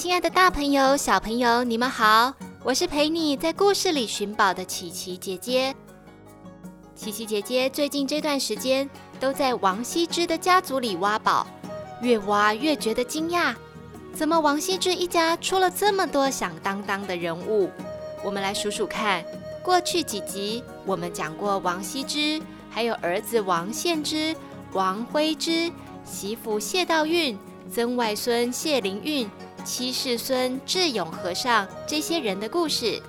亲爱的大朋友、小朋友，你们好！我是陪你在故事里寻宝的琪琪姐姐。琪琪姐姐最近这段时间都在王羲之的家族里挖宝，越挖越觉得惊讶，怎么王羲之一家出了这么多响当当的人物？我们来数数看，过去几集我们讲过王羲之，还有儿子王献之、王徽之、媳妇谢道韫、曾外孙谢灵运。七世孙智勇和尚这些人的故事，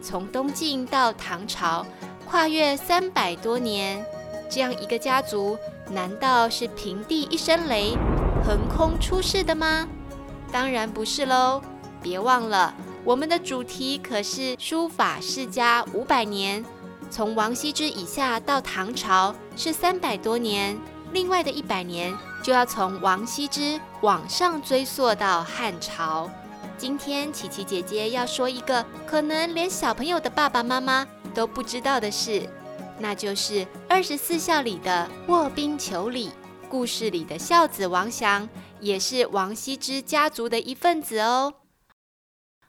从东晋到唐朝，跨越三百多年，这样一个家族，难道是平地一声雷，横空出世的吗？当然不是喽！别忘了，我们的主题可是书法世家五百年，从王羲之以下到唐朝是三百多年，另外的一百年。就要从王羲之往上追溯到汉朝。今天琪琪姐姐要说一个可能连小朋友的爸爸妈妈都不知道的事，那就是二十四孝里的卧冰求鲤。故事里的孝子王祥也是王羲之家族的一份子哦。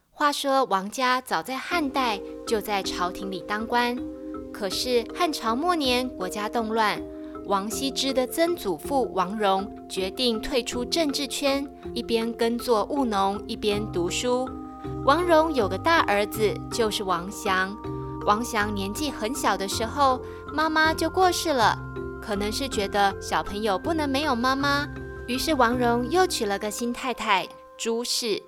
话说王家早在汉代就在朝廷里当官，可是汉朝末年国家动乱。王羲之的曾祖父王戎决定退出政治圈，一边耕作务农，一边读书。王戎有个大儿子，就是王祥。王祥年纪很小的时候，妈妈就过世了，可能是觉得小朋友不能没有妈妈，于是王戎又娶了个新太太朱氏。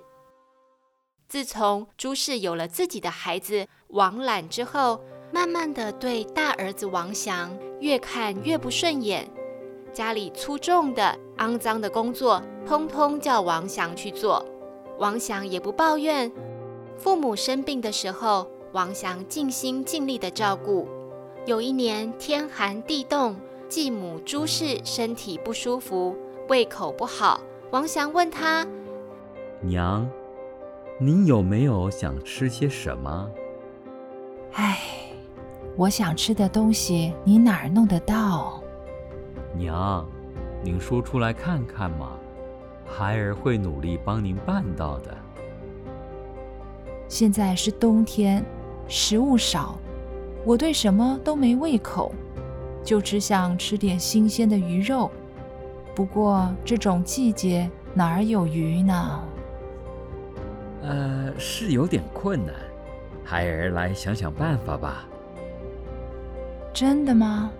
自从朱氏有了自己的孩子王览之后，慢慢的对大儿子王祥越看越不顺眼，家里粗重的、肮脏的工作，通通叫王祥去做。王祥也不抱怨，父母生病的时候，王祥尽心尽力的照顾。有一年天寒地冻，继母朱氏身体不舒服，胃口不好，王祥问他：“娘，您有没有想吃些什么？”唉。我想吃的东西，你哪儿弄得到？娘，您说出来看看嘛，孩儿会努力帮您办到的。现在是冬天，食物少，我对什么都没胃口，就只想吃点新鲜的鱼肉。不过这种季节哪儿有鱼呢？呃，是有点困难，孩儿来想想办法吧。真的吗？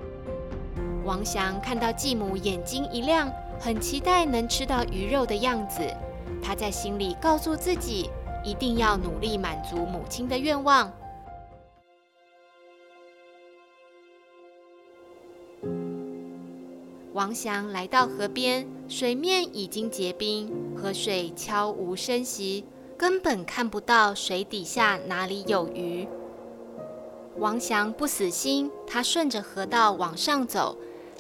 王翔看到继母眼睛一亮，很期待能吃到鱼肉的样子。他在心里告诉自己，一定要努力满足母亲的愿望。王翔来到河边，水面已经结冰，河水悄无声息，根本看不到水底下哪里有鱼。王祥不死心，他顺着河道往上走，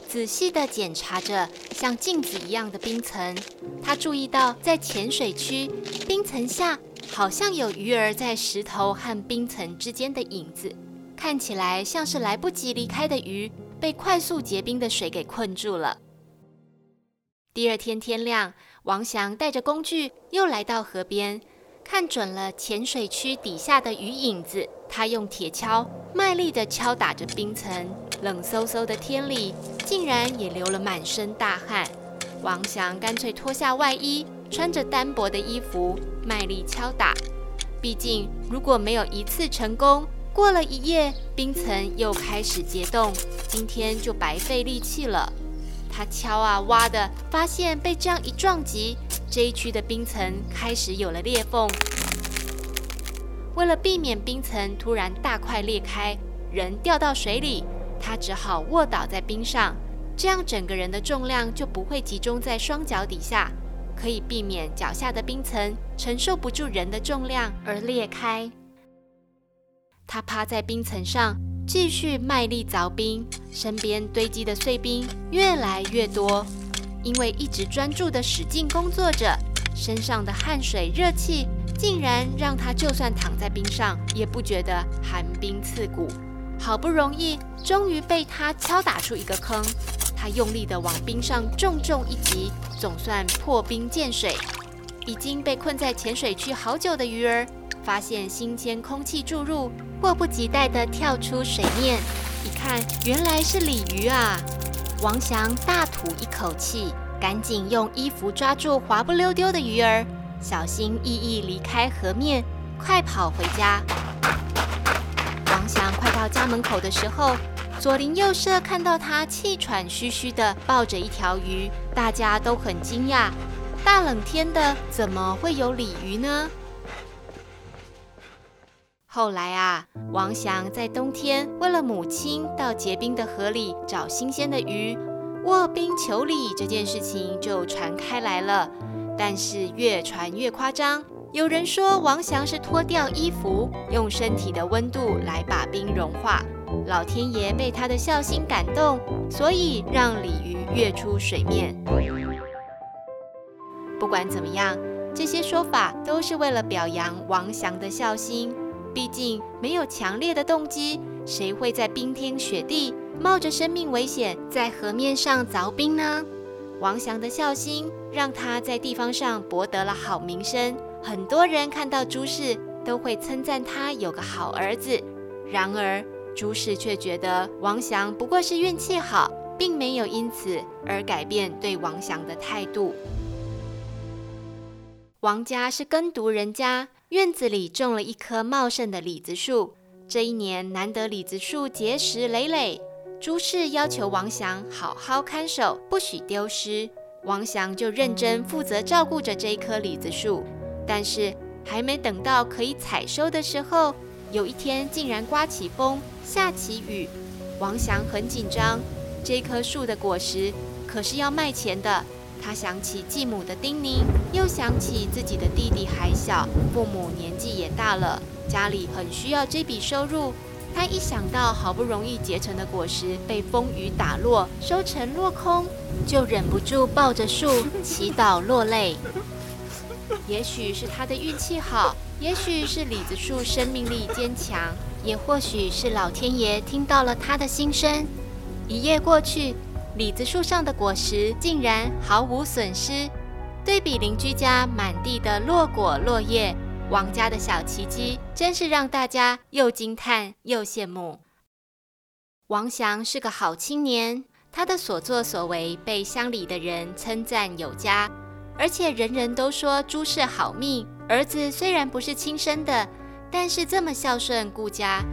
仔细地检查着像镜子一样的冰层。他注意到，在浅水区，冰层下好像有鱼儿在石头和冰层之间的影子，看起来像是来不及离开的鱼，被快速结冰的水给困住了。第二天天亮，王祥带着工具又来到河边，看准了浅水区底下的鱼影子。他用铁锹卖力地敲打着冰层，冷飕飕的天里竟然也流了满身大汗。王祥干脆脱下外衣，穿着单薄的衣服，卖力敲打。毕竟如果没有一次成功，过了一夜，冰层又开始结冻，今天就白费力气了。他敲啊挖的，发现被这样一撞击，这一区的冰层开始有了裂缝。为了避免冰层突然大块裂开，人掉到水里，他只好卧倒在冰上，这样整个人的重量就不会集中在双脚底下，可以避免脚下的冰层承受不住人的重量而裂开。他趴在冰层上，继续卖力凿冰，身边堆积的碎冰越来越多。因为一直专注地使劲工作着，身上的汗水、热气竟然让他就算躺在冰上，也不觉得寒冰刺骨。好不容易，终于被他敲打出一个坑。他用力地往冰上重重一击，总算破冰见水。已经被困在浅水区好久的鱼儿，发现新鲜空气注入，迫不及待地跳出水面。一看，原来是鲤鱼啊！王翔大吐一口气，赶紧用衣服抓住滑不溜丢的鱼儿，小心翼翼离开河面，快跑回家。王翔快到家门口的时候，左邻右舍看到他气喘吁吁地抱着一条鱼，大家都很惊讶。大冷天的，怎么会有鲤鱼呢？后来啊，王祥在冬天为了母亲到结冰的河里找新鲜的鱼，卧冰求鲤这件事情就传开来了。但是越传越夸张，有人说王祥是脱掉衣服，用身体的温度来把冰融化。老天爷被他的孝心感动，所以让鲤鱼跃出水面。不管怎么样，这些说法都是为了表扬王祥的孝心。毕竟没有强烈的动机，谁会在冰天雪地冒着生命危险在河面上凿冰呢？王祥的孝心让他在地方上博得了好名声，很多人看到朱氏都会称赞他有个好儿子。然而朱氏却觉得王祥不过是运气好，并没有因此而改变对王祥的态度。王家是耕读人家。院子里种了一棵茂盛的李子树，这一年难得李子树结实累累。朱氏要求王祥好好看守，不许丢失。王祥就认真负责照顾着这一棵李子树。但是还没等到可以采收的时候，有一天竟然刮起风，下起雨。王祥很紧张，这棵树的果实可是要卖钱的。他想起继母的叮咛，又想起自己的弟弟还小，父母年纪也大了，家里很需要这笔收入。他一想到好不容易结成的果实被风雨打落，收成落空，就忍不住抱着树祈祷落泪。也许是他的运气好，也许是李子树生命力坚强，也或许是老天爷听到了他的心声。一夜过去。李子树上的果实竟然毫无损失，对比邻居家满地的落果落叶，王家的小奇迹真是让大家又惊叹又羡慕。王祥是个好青年，他的所作所为被乡里的人称赞有加，而且人人都说朱氏好命。儿子虽然不是亲生的，但是这么孝顺顾家。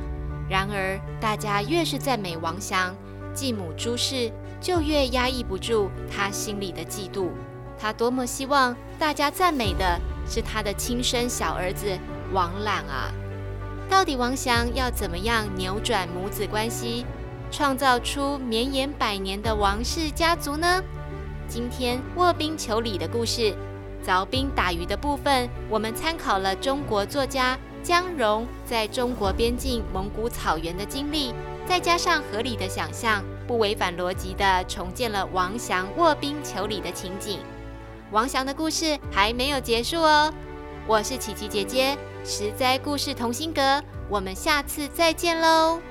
然而大家越是赞美王祥，继母朱氏。就越压抑不住他心里的嫉妒。他多么希望大家赞美的是他的亲生小儿子王朗啊！到底王祥要怎么样扭转母子关系，创造出绵延百年的王氏家族呢？今天卧冰求鲤的故事，凿冰打鱼的部分，我们参考了中国作家姜蓉在中国边境蒙古草原的经历，再加上合理的想象。不违反逻辑的重建了王祥卧冰求鲤的情景。王祥的故事还没有结束哦。我是琪琪姐姐，实在故事同心阁，我们下次再见喽。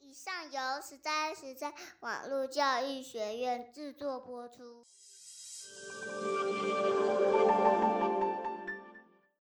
以上由实在实在网络教育学院制作播出。